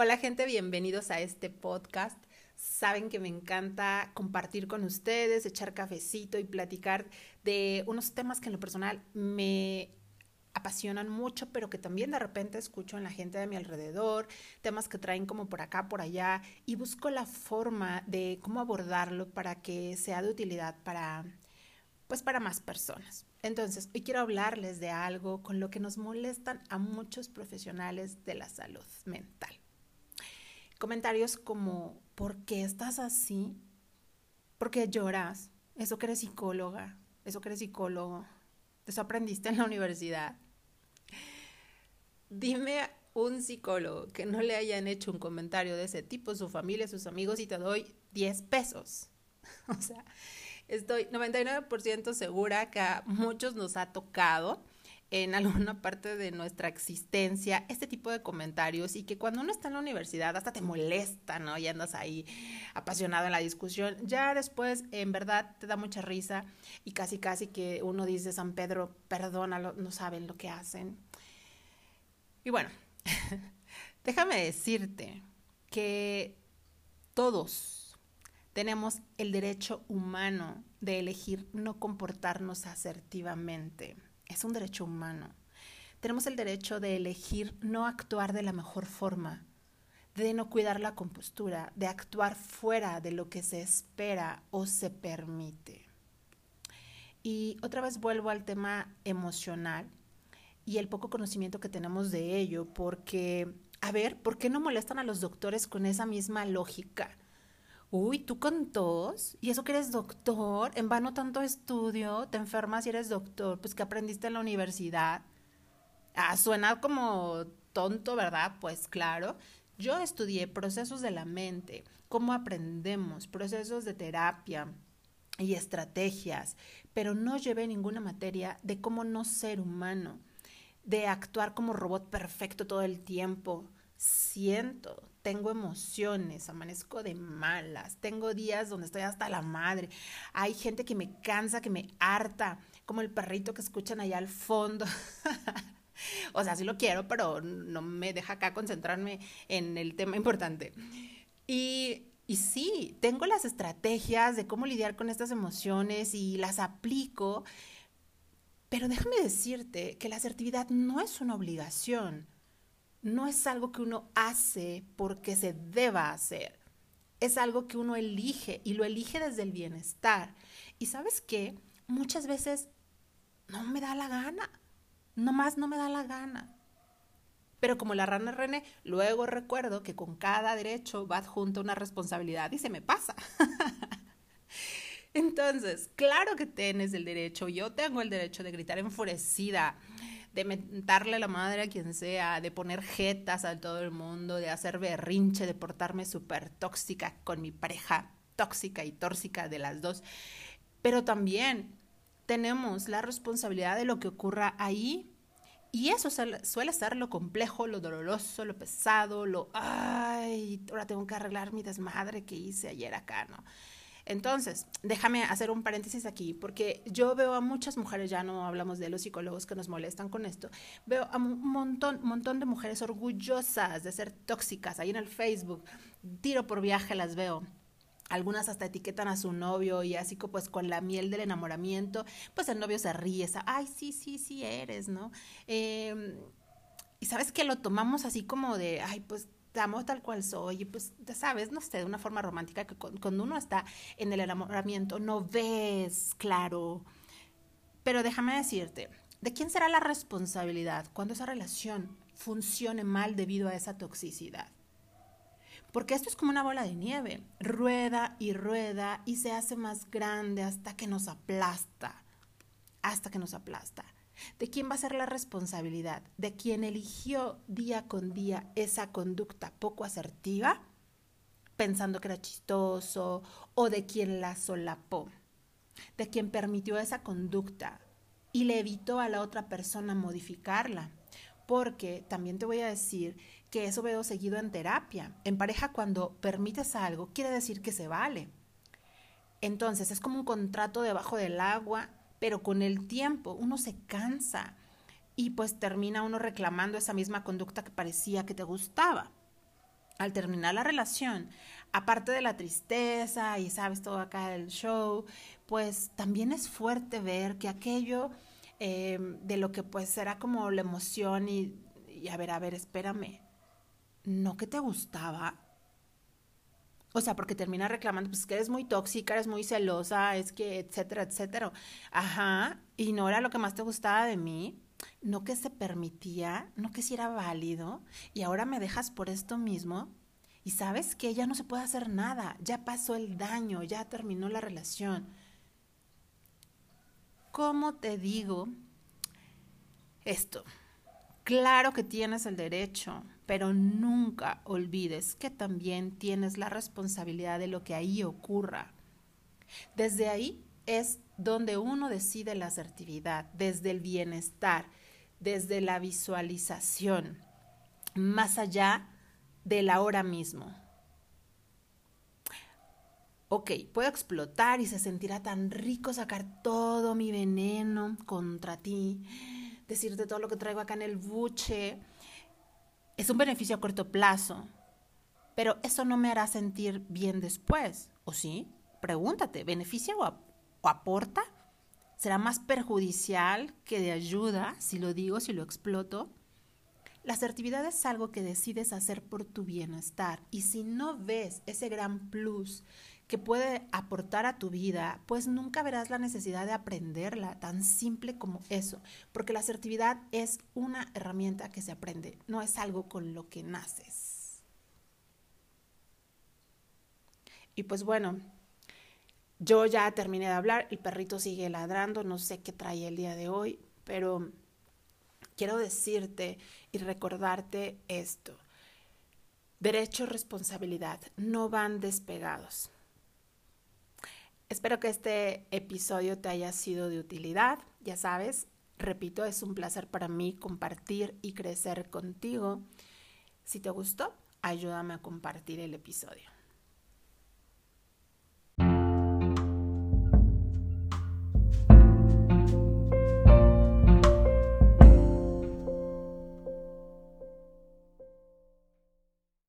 Hola gente, bienvenidos a este podcast. Saben que me encanta compartir con ustedes, echar cafecito y platicar de unos temas que en lo personal me apasionan mucho, pero que también de repente escucho en la gente de mi alrededor, temas que traen como por acá, por allá, y busco la forma de cómo abordarlo para que sea de utilidad para, pues para más personas. Entonces, hoy quiero hablarles de algo con lo que nos molestan a muchos profesionales de la salud mental. Comentarios como, ¿por qué estás así? ¿Por qué lloras? Eso que eres psicóloga, eso que eres psicólogo, eso aprendiste en la universidad. Dime un psicólogo que no le hayan hecho un comentario de ese tipo, su familia, sus amigos, y te doy 10 pesos. O sea, estoy 99% segura que a muchos nos ha tocado en alguna parte de nuestra existencia este tipo de comentarios y que cuando uno está en la universidad hasta te molesta, ¿no? Y andas ahí apasionado en la discusión. Ya después, en verdad, te da mucha risa y casi, casi que uno dice, San Pedro, perdónalo, no saben lo que hacen. Y bueno, déjame decirte que todos tenemos el derecho humano de elegir no comportarnos asertivamente es un derecho humano. Tenemos el derecho de elegir no actuar de la mejor forma, de no cuidar la compostura, de actuar fuera de lo que se espera o se permite. Y otra vez vuelvo al tema emocional y el poco conocimiento que tenemos de ello, porque, a ver, ¿por qué no molestan a los doctores con esa misma lógica? Uy, tú con tos, y eso que eres doctor, en vano tanto estudio, te enfermas y eres doctor, pues que aprendiste en la universidad. Ah, suena como tonto, ¿verdad? Pues claro, yo estudié procesos de la mente, cómo aprendemos, procesos de terapia y estrategias, pero no llevé ninguna materia de cómo no ser humano, de actuar como robot perfecto todo el tiempo. Siento, tengo emociones, amanezco de malas, tengo días donde estoy hasta la madre, hay gente que me cansa, que me harta, como el perrito que escuchan allá al fondo. o sea, sí lo quiero, pero no me deja acá concentrarme en el tema importante. Y, sí, tengo las estrategias de cómo lidiar con estas emociones y las aplico, pero déjame decirte que la asertividad no es una obligación no es algo que uno hace porque se deba hacer. Es algo que uno elige y lo elige desde el bienestar. Y sabes qué? Muchas veces no me da la gana. Nomás no me da la gana. Pero como la rana René, luego recuerdo que con cada derecho va adjunta una responsabilidad y se me pasa. Entonces, claro que tienes el derecho, yo tengo el derecho de gritar enfurecida, de mentarle la madre a quien sea, de poner jetas a todo el mundo, de hacer berrinche, de portarme súper tóxica con mi pareja, tóxica y tóxica de las dos. Pero también tenemos la responsabilidad de lo que ocurra ahí. Y eso suele ser lo complejo, lo doloroso, lo pesado, lo, ay, ahora tengo que arreglar mi desmadre que hice ayer acá, ¿no? Entonces, déjame hacer un paréntesis aquí, porque yo veo a muchas mujeres, ya no hablamos de los psicólogos que nos molestan con esto, veo a un montón, montón de mujeres orgullosas de ser tóxicas ahí en el Facebook, tiro por viaje las veo. Algunas hasta etiquetan a su novio y así pues con la miel del enamoramiento, pues el novio se ríe, ay, sí, sí, sí eres, ¿no? Em, y sabes que lo tomamos así como de, ay, pues amo tal cual soy, y pues, ya sabes, no sé, de una forma romántica, que cuando uno está en el enamoramiento no ves claro. Pero déjame decirte, ¿de quién será la responsabilidad cuando esa relación funcione mal debido a esa toxicidad? Porque esto es como una bola de nieve, rueda y rueda y se hace más grande hasta que nos aplasta, hasta que nos aplasta. ¿De quién va a ser la responsabilidad? ¿De quien eligió día con día esa conducta poco asertiva, pensando que era chistoso, o de quien la solapó? ¿De quien permitió esa conducta y le evitó a la otra persona modificarla? Porque también te voy a decir que eso veo seguido en terapia. En pareja, cuando permites algo, quiere decir que se vale. Entonces, es como un contrato debajo del agua pero con el tiempo uno se cansa y pues termina uno reclamando esa misma conducta que parecía que te gustaba. al terminar la relación, aparte de la tristeza y sabes todo acá del show, pues también es fuerte ver que aquello em, de lo que pues era como la emoción y, y a ver, a ver, espérame, no que te gustaba. O sea, porque termina reclamando, pues que eres muy tóxica, eres muy celosa, es que, etcétera, etcétera. Ajá, y no era lo que más te gustaba de mí, no que se permitía, no que si era válido, y ahora me dejas por esto mismo. Y sabes que ya no se puede hacer nada, ya pasó el daño, ya terminó la relación. ¿Cómo te digo esto? Claro que tienes el derecho, pero nunca olvides que también tienes la responsabilidad de lo que ahí ocurra. Desde ahí es donde uno decide la asertividad, desde el bienestar, desde la visualización, más allá del ahora mismo. Ok, puedo explotar y se sentirá tan rico sacar todo mi veneno contra ti, decirte todo lo que traigo acá en el buche. Es un beneficio a corto plazo, pero eso no me hará sentir bien después, ¿o sí? Pregúntate, ¿beneficia o, o aporta? ¿Será más perjudicial que de ayuda si lo digo, si lo exploto? La asertividad es algo que decides hacer por tu bienestar y si no ves ese gran plus que puede aportar a tu vida, pues nunca verás la necesidad de aprenderla, tan simple como eso, porque la asertividad es una herramienta que se aprende, no es algo con lo que naces. Y pues bueno, yo ya terminé de hablar, el perrito sigue ladrando, no sé qué trae el día de hoy, pero quiero decirte y recordarte esto. Derecho y responsabilidad no van despegados. Espero que este episodio te haya sido de utilidad. Ya sabes, repito, es un placer para mí compartir y crecer contigo. Si te gustó, ayúdame a compartir el episodio.